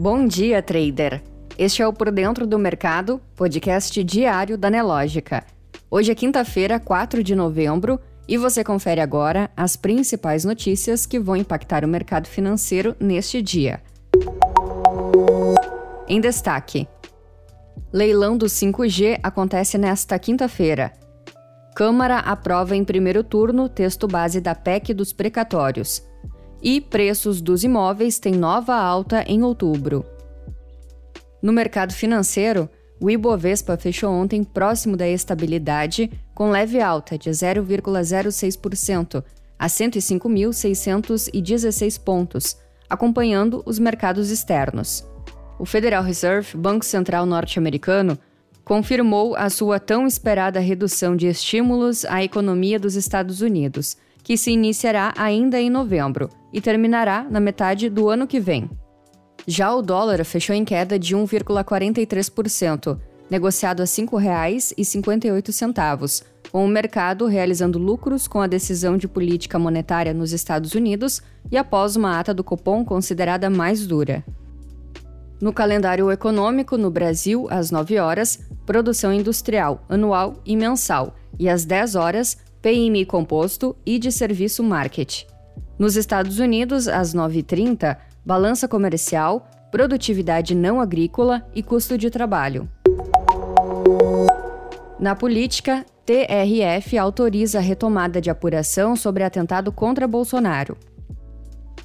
Bom dia, trader! Este é o Por Dentro do Mercado, podcast diário da Nelógica. Hoje é quinta-feira, 4 de novembro, e você confere agora as principais notícias que vão impactar o mercado financeiro neste dia. Em destaque: Leilão do 5G acontece nesta quinta-feira. Câmara aprova em primeiro turno texto base da PEC dos precatórios. E preços dos imóveis têm nova alta em outubro. No mercado financeiro, o Ibovespa fechou ontem próximo da estabilidade, com leve alta de 0,06% a 105.616 pontos, acompanhando os mercados externos. O Federal Reserve, Banco Central norte-americano, confirmou a sua tão esperada redução de estímulos à economia dos Estados Unidos, que se iniciará ainda em novembro e terminará na metade do ano que vem. Já o dólar fechou em queda de 1,43%, negociado a R$ 5,58, com o mercado realizando lucros com a decisão de política monetária nos Estados Unidos e após uma ata do Copom considerada mais dura. No calendário econômico, no Brasil, às 9 horas, produção industrial, anual e mensal, e às 10 horas, PMI composto e de serviço market. Nos Estados Unidos, às 9h30, balança comercial, produtividade não agrícola e custo de trabalho. Na política, TRF autoriza a retomada de apuração sobre atentado contra Bolsonaro.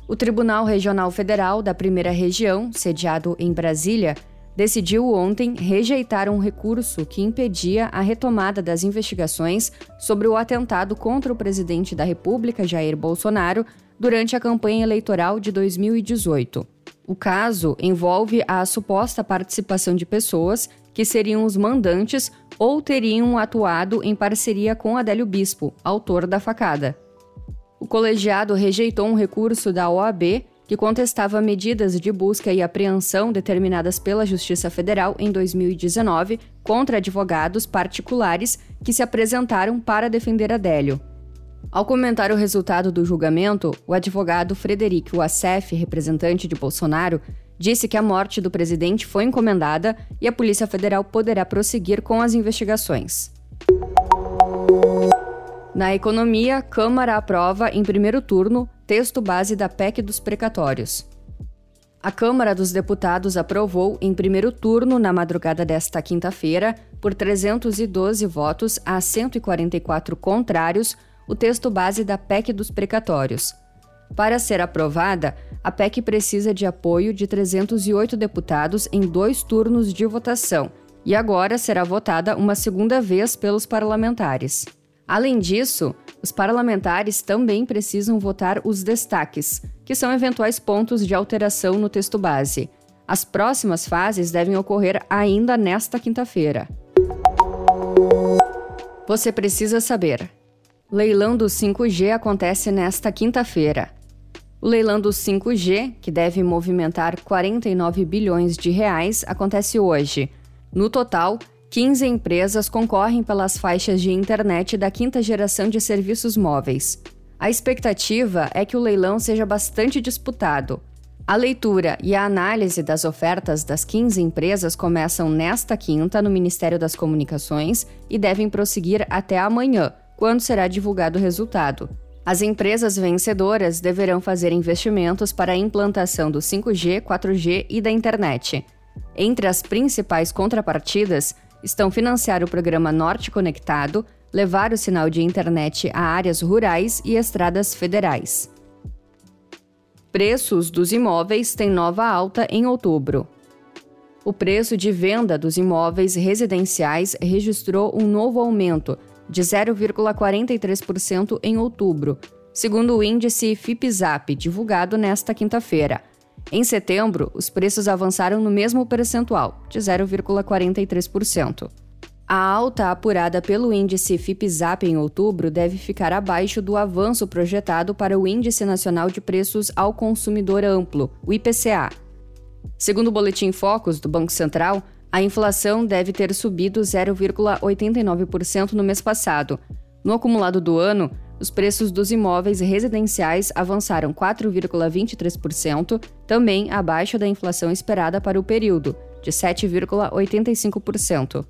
O Tribunal Regional Federal da Primeira Região, sediado em Brasília, decidiu ontem rejeitar um recurso que impedia a retomada das investigações sobre o atentado contra o presidente da República, Jair Bolsonaro, durante a campanha eleitoral de 2018. O caso envolve a suposta participação de pessoas que seriam os mandantes ou teriam atuado em parceria com Adélio Bispo, autor da facada. O colegiado rejeitou um recurso da OAB que contestava medidas de busca e apreensão determinadas pela Justiça Federal em 2019 contra advogados particulares que se apresentaram para defender Adélio. Ao comentar o resultado do julgamento, o advogado Frederico Wassef, representante de Bolsonaro, disse que a morte do presidente foi encomendada e a Polícia Federal poderá prosseguir com as investigações. Na economia, Câmara aprova, em primeiro turno, texto base da PEC dos precatórios. A Câmara dos Deputados aprovou, em primeiro turno, na madrugada desta quinta-feira, por 312 votos a 144 contrários, o texto base da PEC dos precatórios. Para ser aprovada, a PEC precisa de apoio de 308 deputados em dois turnos de votação e agora será votada uma segunda vez pelos parlamentares. Além disso, os parlamentares também precisam votar os destaques, que são eventuais pontos de alteração no texto base. As próximas fases devem ocorrer ainda nesta quinta-feira. Você precisa saber. Leilão do 5G acontece nesta quinta-feira. O leilão do 5G, que deve movimentar 49 bilhões de reais, acontece hoje. No total, 15 empresas concorrem pelas faixas de internet da quinta geração de serviços móveis. A expectativa é que o leilão seja bastante disputado. A leitura e a análise das ofertas das 15 empresas começam nesta quinta no Ministério das Comunicações e devem prosseguir até amanhã, quando será divulgado o resultado. As empresas vencedoras deverão fazer investimentos para a implantação do 5G, 4G e da internet. Entre as principais contrapartidas estão financiar o programa Norte Conectado, levar o sinal de internet a áreas rurais e estradas federais. Preços dos imóveis têm nova alta em outubro. O preço de venda dos imóveis residenciais registrou um novo aumento de 0,43% em outubro, segundo o índice FIPZAP, divulgado nesta quinta-feira. Em setembro, os preços avançaram no mesmo percentual, de 0,43%. A alta apurada pelo índice FIPZAP em outubro deve ficar abaixo do avanço projetado para o Índice Nacional de Preços ao Consumidor Amplo, o IPCA. Segundo o Boletim Focus do Banco Central, a inflação deve ter subido 0,89% no mês passado. No acumulado do ano, os preços dos imóveis residenciais avançaram 4,23%, também abaixo da inflação esperada para o período, de 7,85%.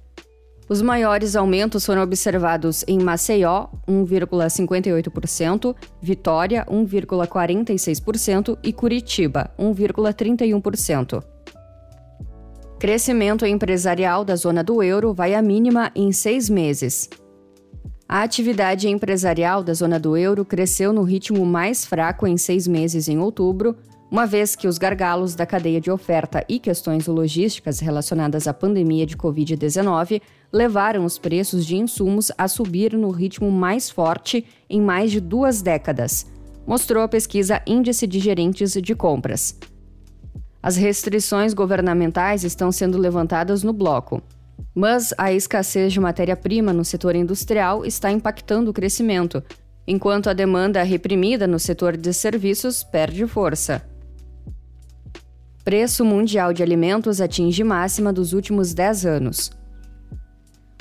Os maiores aumentos foram observados em Maceió, 1,58%, Vitória, 1,46% e Curitiba, 1,31%. Crescimento empresarial da zona do euro vai à mínima em seis meses. A atividade empresarial da zona do euro cresceu no ritmo mais fraco em seis meses em outubro, uma vez que os gargalos da cadeia de oferta e questões logísticas relacionadas à pandemia de Covid-19 levaram os preços de insumos a subir no ritmo mais forte em mais de duas décadas, mostrou a pesquisa Índice de Gerentes de Compras. As restrições governamentais estão sendo levantadas no bloco. Mas a escassez de matéria-prima no setor industrial está impactando o crescimento, enquanto a demanda reprimida no setor de serviços perde força. Preço mundial de alimentos atinge máxima dos últimos 10 anos.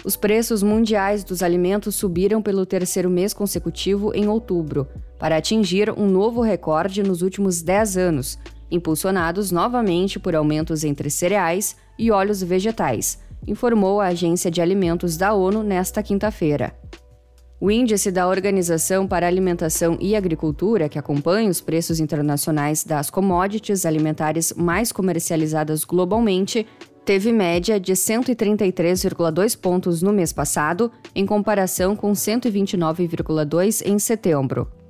Os preços mundiais dos alimentos subiram pelo terceiro mês consecutivo em outubro, para atingir um novo recorde nos últimos 10 anos, impulsionados novamente por aumentos entre cereais e óleos vegetais, informou a Agência de Alimentos da ONU nesta quinta-feira. O índice da Organização para Alimentação e Agricultura, que acompanha os preços internacionais das commodities alimentares mais comercializadas globalmente, teve média de 133,2 pontos no mês passado, em comparação com 129,2 em setembro.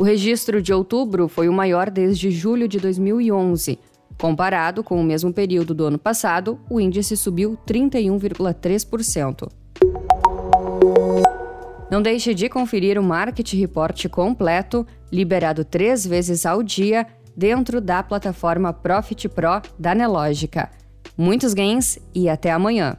O registro de outubro foi o maior desde julho de 2011. Comparado com o mesmo período do ano passado, o índice subiu 31,3%. Não deixe de conferir o Market Report completo, liberado três vezes ao dia, dentro da plataforma Profit Pro da Nelogica. Muitos ganhos e até amanhã!